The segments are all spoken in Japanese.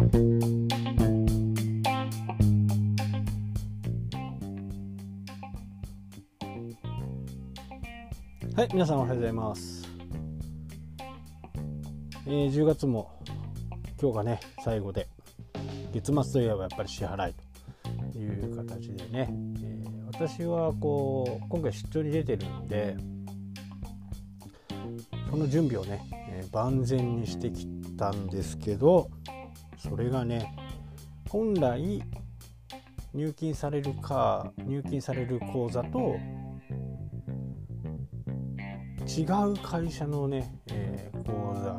はい皆さんおはようございます、えー10月も今日がね最後で月末といえばやっぱり支払いという形でね、えー私はこう今回出張に出てるんでその準備をね、えー万全にしてきたんですけどそれがね本来入金されるか入金される口座と違う会社のね、えー口座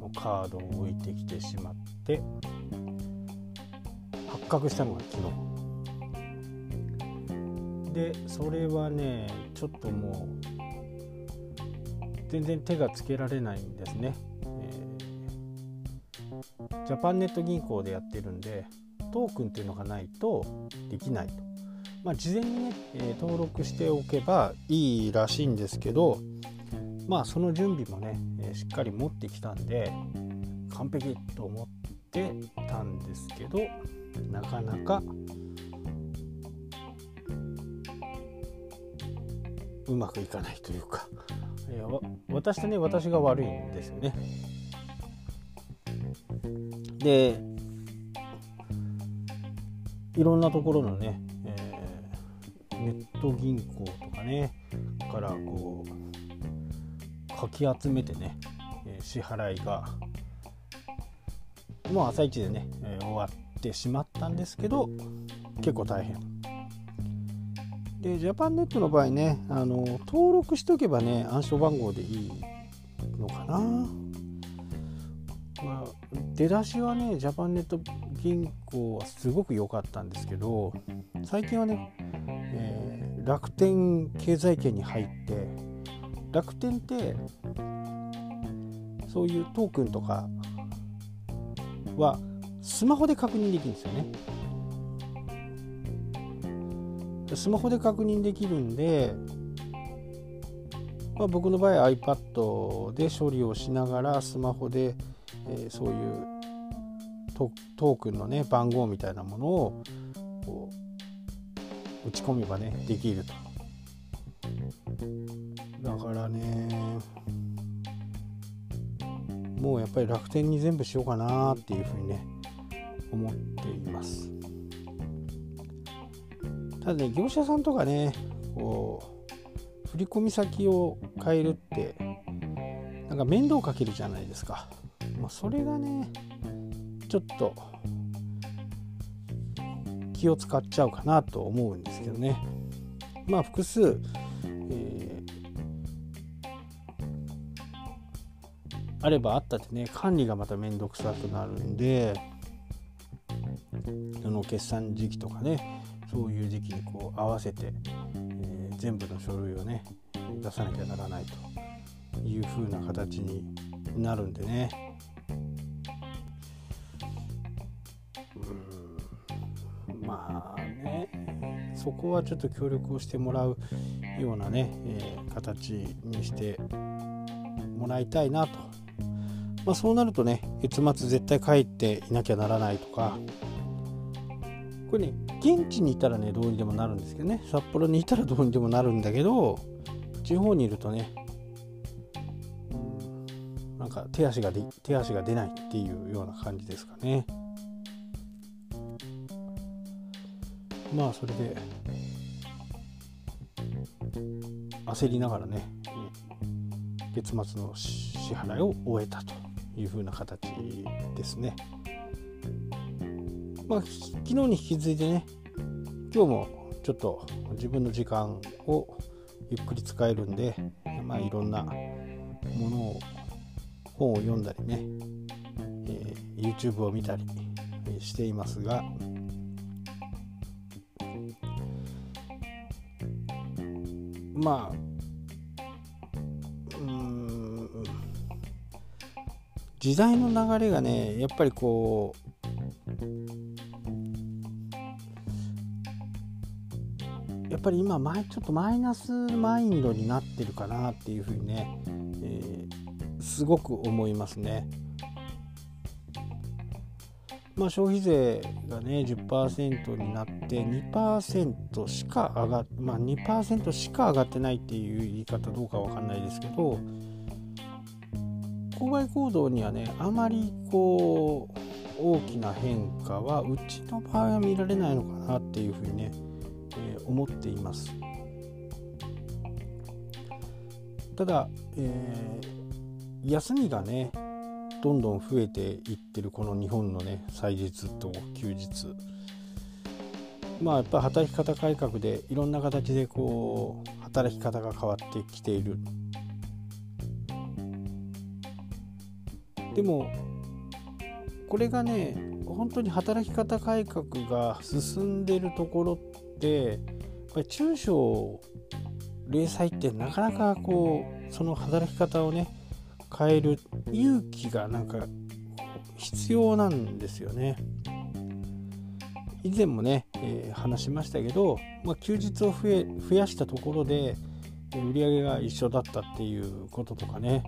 のカードを置いてきてしまって発覚したのが昨日。でそれはねちょっともう全然手がつけられないんですね、ジャパンネット銀行でやってるんでトークンっていうのがないとできないとまあ、事前にね、えー登録しておけばいいらしいんですけどまあその準備もね、えーしっかり持ってきたんで完璧と思ってたんですけどなかなかうまくいかないというか、えー私とね私が悪いんですよね。でいろんなところのね、えーネット銀行とかねからこうかき集めてね、支払いがもう朝一でね、えー終わってしまったんですけど結構大変。でジャパンネットの場合ねあの登録しておけばね暗証番号でいいのかな、出だしはねジャパンネット銀行はすごく良かったんですけど最近はね、えー楽天経済圏に入って楽天ってそういうトークンとかはスマホで確認できるんですよね。スマホで確認できるんで、まあ、僕の場合 iPad で処理をしながらスマホで、えーそういうトトークンのね番号みたいなものをこう打ち込めばねできると。だからねもうやっぱり楽天に全部しようかなっていうふうにね思っています。ただね業者さんとかねこう振込先を変えるってなんか面倒かけるじゃないですか、まあ、それがねちょっと気を使っちゃうかなと思うんですけどね。まあ複数、えーあればあったってね管理がまた面倒くさくなるんでその決算時期とかねそういう時期にこう合わせて、全部の書類をね出さなきゃならないという風な形になるんでね。うん。まあねそこはちょっと協力をしてもらうようなね、えー形にしてもらいたいなと、まあ、そうなるとね月末絶対帰っていなきゃならないとか。これね現地にいたらねどうにでもなるんですけどね札幌にいたらどうにでもなるんだけど地方にいるとねなんか手足がで手足が出ないっていうような感じですかねまあそれで焦りながらね月末の支払いを終えたというふうな形ですね。まあ、き昨日に引き続いてね今日もちょっと自分の時間をゆっくり使えるんで、まあ、いろんなものを本を読んだりね、えー YouTube を見たりえーしていますがまあうーん時代の流れがねやっぱりこうぱり今前ちょっとマイナスマインドになってるかなっていうふうにね、えーすごく思いますね。まあ、消費税がね10%になって2%しか上がっまあ2%しか上がってないっていう言い方どうかわかんないですけど購買行動にはねあまりこう大きな変化はうちの場合は見られないのかなっていうふうにね、思っています。ただ、えー、休みがねどんどん増えていってるこの日本のね祭日と休日。まあやっぱ働き方改革でいろんな形でこう働き方が変わってきている。でもこれがね本当に働き方改革が進んでるところってぱり中小零細ってなかなかこうその働き方をね変える勇気がなんか必要なんですよね。以前もね、えー、話しましたけど、まあ、休日を増え増やしたところで売り上げが一緒だったっていうこととかね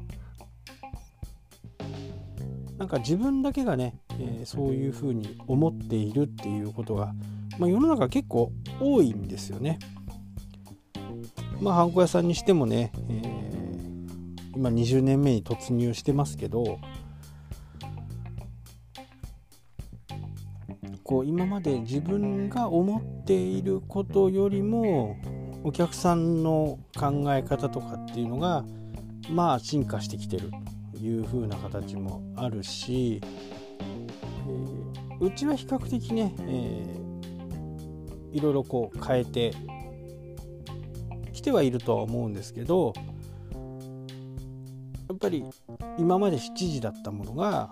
なんか自分だけがね、えー、そういうふうに思っているっていうことが、まあ、世の中結構多いんですよね。まあ、ハンコ屋さんにしてもね、えー、今20年目に突入してますけどこう今まで自分が思っていることよりもお客さんの考え方とかっていうのがまあ進化してきてるという風な形もあるし、えー、うちは比較的ね、え、いろいろこう変えてきてはいるとは思うんですけどやっぱり今まで7時だったものが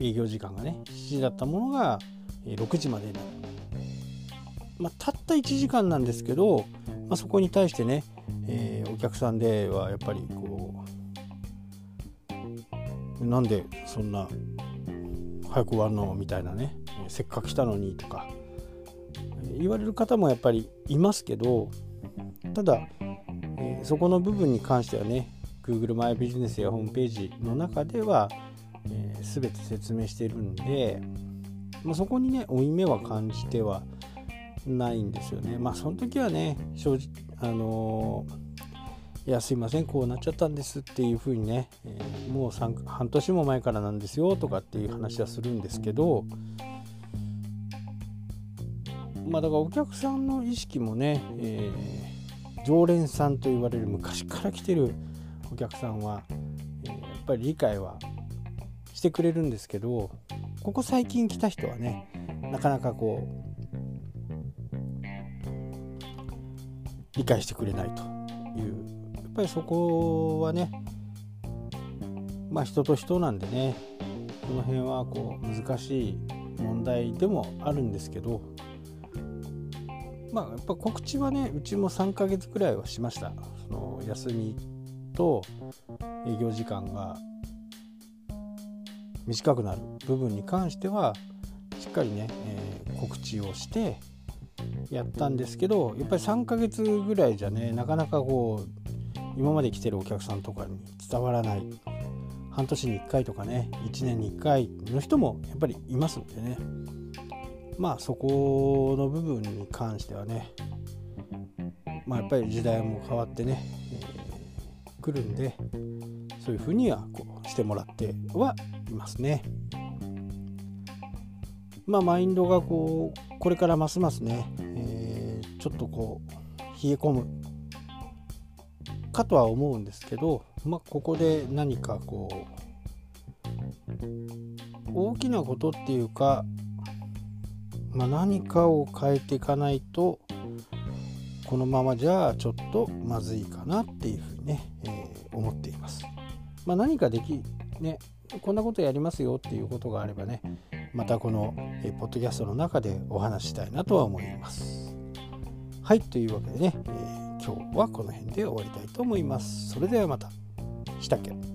営業時間がね7時だったものが6時までに。なる、まあ、たった1時間なんですけど、まあ、そこに対してね、えー、お客さんではやっぱりこうなんでそんな早く終わるの？みたいなねせっかく来たのにとか言われる方もやっぱりいますけどただ、えー、そこの部分に関してはね Google マイビジネスやホームページの中では、えー、全て説明してるんで、まあ、そこにね負い目は感じてはないんですよね。まあその時はね正直あのー、いやすいませんこうなっちゃったんですっていうふうにね、えー、もう半年も前からなんですよとかっていう話はするんですけどまあだからお客さんの意識もね、えー、常連さんと言われる昔から来てるお客さんは、えー、やっぱり理解はしてくれるんですけどここ最近来た人はねなかなかこう理解してくれないという。やっぱりそこはねまあ人と人なんでねこの辺はこう難しい問題でもあるんですけどまあやっぱ告知はねうちも3ヶ月くらいはしました。その休みと営業時間が短くなる部分に関してはしっかりね、えー、告知をしてやったんですけどやっぱり3ヶ月ぐらいじゃねなかなかこう今まで来てるお客さんとかに伝わらない。半年に1回とかね1年に1回の人もやっぱりいますんでね。まあそこの部分に関してはねまあやっぱり時代も変わってね、えー、来るんでそういうふうにはこうしてもらってはいますね。まあマインドがこうこれからますますね、えー、ちょっとこう冷え込むかとは思うんですけど、まあ、ここで何かこう大きなことっていうかまあ、何かを変えていかないとこのままじゃちょっとまずいかなっていうふうにね、えー、思っています。まあ、何かできねこんなことやりますよっていうことがあればねまたこの、え、ポッドキャストの中でお話したいなとは思います。はいというわけでね、えー、今日はこの辺で終わりたいと思います。それではまた。したっけ？